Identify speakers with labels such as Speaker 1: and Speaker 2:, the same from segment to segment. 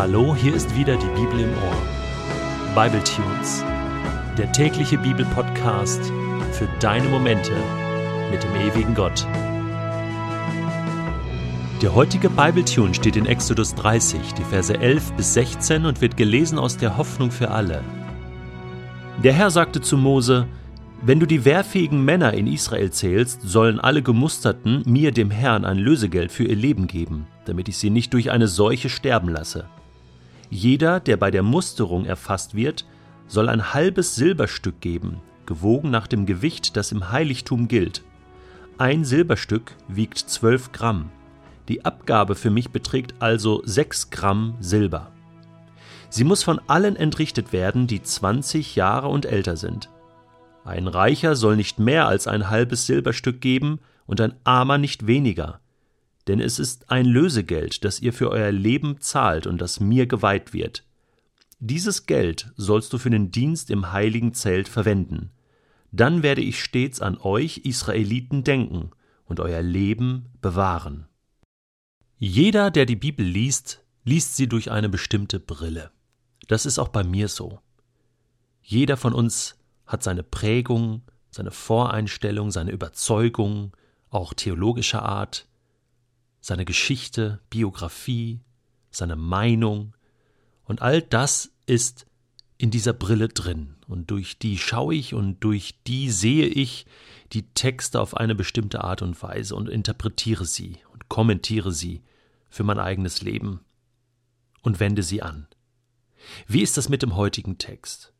Speaker 1: Hallo, hier ist wieder die Bibel im Ohr. Bible Tunes, der tägliche Bibelpodcast für deine Momente mit dem ewigen Gott. Der heutige Bible Tune steht in Exodus 30, die Verse 11 bis 16 und wird gelesen aus der Hoffnung für alle. Der Herr sagte zu Mose: Wenn du die wehrfähigen Männer in Israel zählst, sollen alle Gemusterten mir, dem Herrn, ein Lösegeld für ihr Leben geben, damit ich sie nicht durch eine Seuche sterben lasse. Jeder, der bei der Musterung erfasst wird, soll ein halbes Silberstück geben, gewogen nach dem Gewicht, das im Heiligtum gilt. Ein Silberstück wiegt zwölf Gramm. Die Abgabe für mich beträgt also sechs Gramm Silber. Sie muss von allen entrichtet werden, die 20 Jahre und älter sind. Ein Reicher soll nicht mehr als ein halbes Silberstück geben und ein Armer nicht weniger denn es ist ein Lösegeld, das ihr für euer Leben zahlt und das mir geweiht wird. Dieses Geld sollst du für den Dienst im heiligen Zelt verwenden. Dann werde ich stets an euch Israeliten denken und euer Leben bewahren. Jeder, der die Bibel liest, liest sie durch eine bestimmte Brille. Das ist auch bei mir so. Jeder von uns hat seine Prägung, seine Voreinstellung, seine Überzeugung, auch theologischer Art, seine Geschichte, Biografie, seine Meinung und all das ist in dieser Brille drin und durch die schaue ich und durch die sehe ich die Texte auf eine bestimmte Art und Weise und interpretiere sie und kommentiere sie für mein eigenes Leben und wende sie an. Wie ist das mit dem heutigen Text?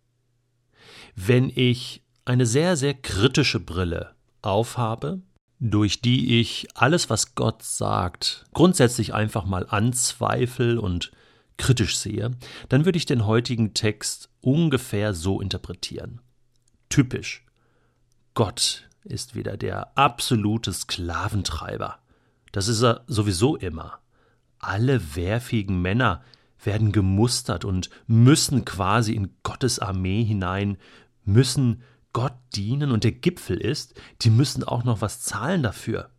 Speaker 1: Wenn ich eine sehr, sehr kritische Brille aufhabe, durch die ich alles, was Gott sagt, grundsätzlich einfach mal anzweifel und kritisch sehe, dann würde ich den heutigen Text ungefähr so interpretieren. Typisch. Gott ist wieder der absolute Sklaventreiber. Das ist er sowieso immer. Alle wehrfähigen Männer werden gemustert und müssen quasi in Gottes Armee hinein, müssen Gott dienen und der Gipfel ist, die müssen auch noch was zahlen dafür.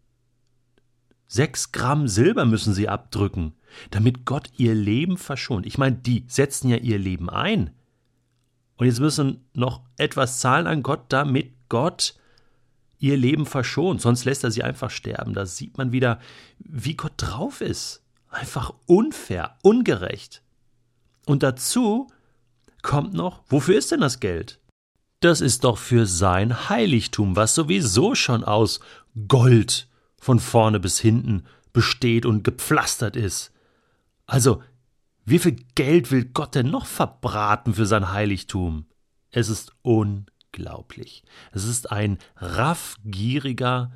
Speaker 1: Sechs Gramm Silber müssen sie abdrücken, damit Gott ihr Leben verschont. Ich meine, die setzen ja ihr Leben ein. Und jetzt müssen noch etwas zahlen an Gott, damit Gott ihr Leben verschont. Sonst lässt er sie einfach sterben. Da sieht man wieder, wie Gott drauf ist. Einfach unfair, ungerecht. Und dazu kommt noch, wofür ist denn das Geld? Das ist doch für sein Heiligtum, was sowieso schon aus Gold von vorne bis hinten besteht und gepflastert ist. Also, wie viel Geld will Gott denn noch verbraten für sein Heiligtum? Es ist unglaublich. Es ist ein raffgieriger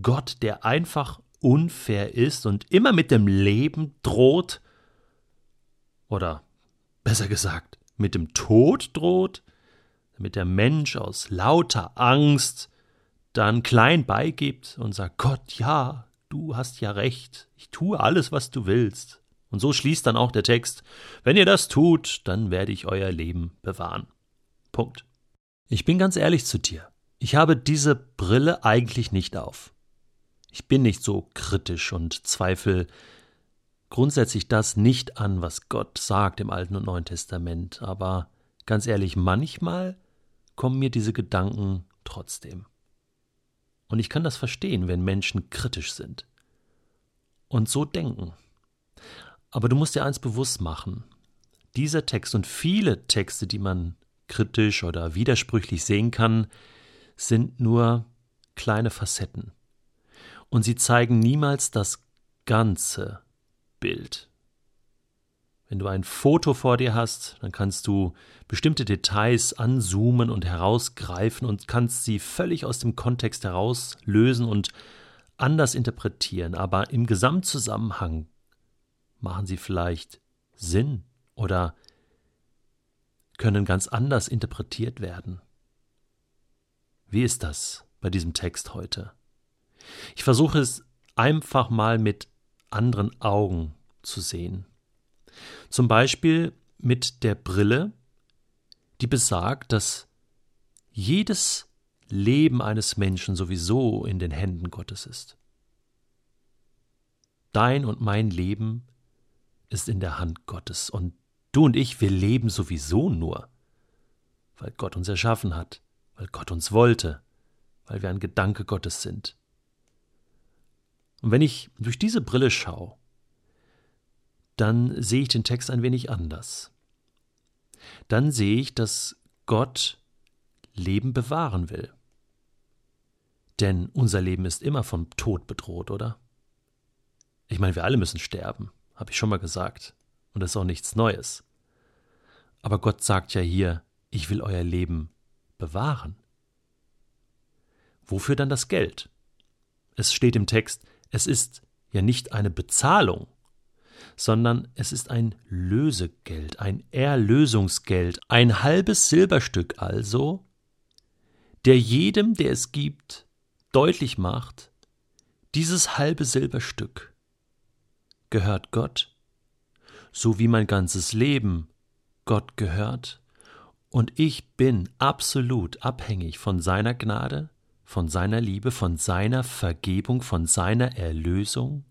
Speaker 1: Gott, der einfach unfair ist und immer mit dem Leben droht, oder besser gesagt, mit dem Tod droht, damit der Mensch aus lauter Angst dann klein beigibt und sagt, Gott, ja, du hast ja recht, ich tue alles, was du willst. Und so schließt dann auch der Text, wenn ihr das tut, dann werde ich euer Leben bewahren. Punkt. Ich bin ganz ehrlich zu dir, ich habe diese Brille eigentlich nicht auf. Ich bin nicht so kritisch und zweifle grundsätzlich das nicht an, was Gott sagt im Alten und Neuen Testament, aber ganz ehrlich, manchmal kommen mir diese Gedanken trotzdem. Und ich kann das verstehen, wenn Menschen kritisch sind und so denken. Aber du musst dir eins bewusst machen. Dieser Text und viele Texte, die man kritisch oder widersprüchlich sehen kann, sind nur kleine Facetten. Und sie zeigen niemals das ganze Bild. Wenn du ein Foto vor dir hast, dann kannst du bestimmte Details anzoomen und herausgreifen und kannst sie völlig aus dem Kontext herauslösen und anders interpretieren, aber im Gesamtzusammenhang machen sie vielleicht Sinn oder können ganz anders interpretiert werden. Wie ist das bei diesem Text heute? Ich versuche es einfach mal mit anderen Augen zu sehen. Zum Beispiel mit der Brille, die besagt, dass jedes Leben eines Menschen sowieso in den Händen Gottes ist. Dein und mein Leben ist in der Hand Gottes und du und ich, wir leben sowieso nur, weil Gott uns erschaffen hat, weil Gott uns wollte, weil wir ein Gedanke Gottes sind. Und wenn ich durch diese Brille schaue, dann sehe ich den Text ein wenig anders. Dann sehe ich, dass Gott Leben bewahren will. Denn unser Leben ist immer vom Tod bedroht, oder? Ich meine, wir alle müssen sterben, habe ich schon mal gesagt. Und das ist auch nichts Neues. Aber Gott sagt ja hier, ich will euer Leben bewahren. Wofür dann das Geld? Es steht im Text, es ist ja nicht eine Bezahlung, sondern es ist ein Lösegeld, ein Erlösungsgeld, ein halbes Silberstück also, der jedem, der es gibt, deutlich macht, dieses halbe Silberstück gehört Gott, so wie mein ganzes Leben Gott gehört, und ich bin absolut abhängig von seiner Gnade, von seiner Liebe, von seiner Vergebung, von seiner Erlösung.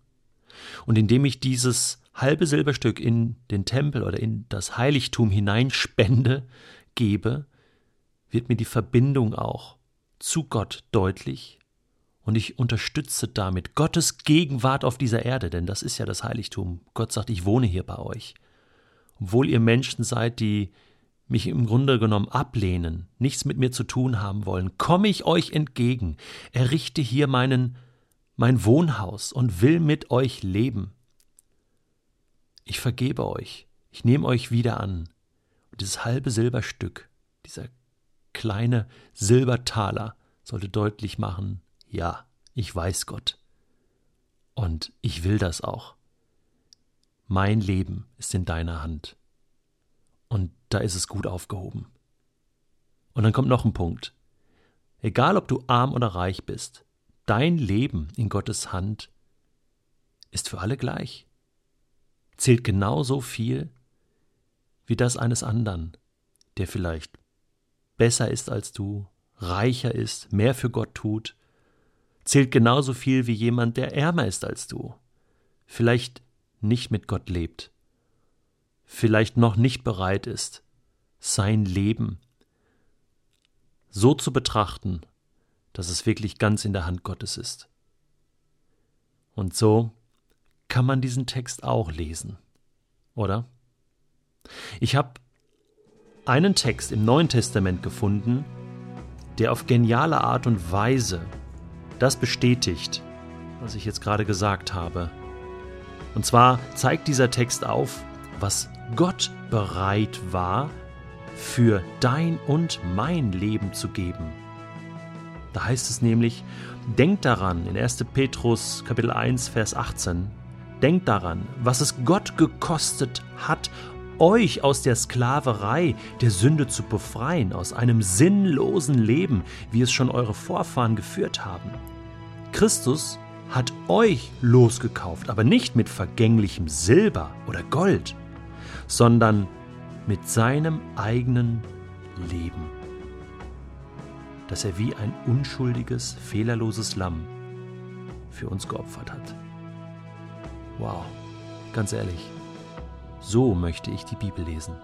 Speaker 1: Und indem ich dieses halbe Silberstück in den Tempel oder in das Heiligtum hineinspende, gebe, wird mir die Verbindung auch zu Gott deutlich und ich unterstütze damit Gottes Gegenwart auf dieser Erde, denn das ist ja das Heiligtum. Gott sagt, ich wohne hier bei euch. Obwohl ihr Menschen seid, die mich im Grunde genommen ablehnen, nichts mit mir zu tun haben wollen, komme ich euch entgegen, errichte hier meinen, mein Wohnhaus und will mit euch leben. Ich vergebe euch, ich nehme euch wieder an. Und dieses halbe Silberstück, dieser kleine Silbertaler, sollte deutlich machen, ja, ich weiß Gott. Und ich will das auch. Mein Leben ist in deiner Hand. Und da ist es gut aufgehoben. Und dann kommt noch ein Punkt. Egal ob du arm oder reich bist, dein Leben in Gottes Hand ist für alle gleich. Zählt genauso viel wie das eines anderen, der vielleicht besser ist als du, reicher ist, mehr für Gott tut, zählt genauso viel wie jemand, der ärmer ist als du, vielleicht nicht mit Gott lebt, vielleicht noch nicht bereit ist, sein Leben so zu betrachten, dass es wirklich ganz in der Hand Gottes ist. Und so kann man diesen Text auch lesen, oder? Ich habe einen Text im Neuen Testament gefunden, der auf geniale Art und Weise das bestätigt, was ich jetzt gerade gesagt habe. Und zwar zeigt dieser Text auf, was Gott bereit war, für dein und mein Leben zu geben. Da heißt es nämlich, denkt daran, in 1. Petrus Kapitel 1, Vers 18, denkt daran, was es Gott gekostet hat, euch aus der Sklaverei der Sünde zu befreien, aus einem sinnlosen Leben, wie es schon eure Vorfahren geführt haben. Christus hat euch losgekauft, aber nicht mit vergänglichem Silber oder Gold, sondern mit seinem eigenen Leben, das er wie ein unschuldiges, fehlerloses Lamm für uns geopfert hat. Wow, ganz ehrlich, so möchte ich die Bibel lesen.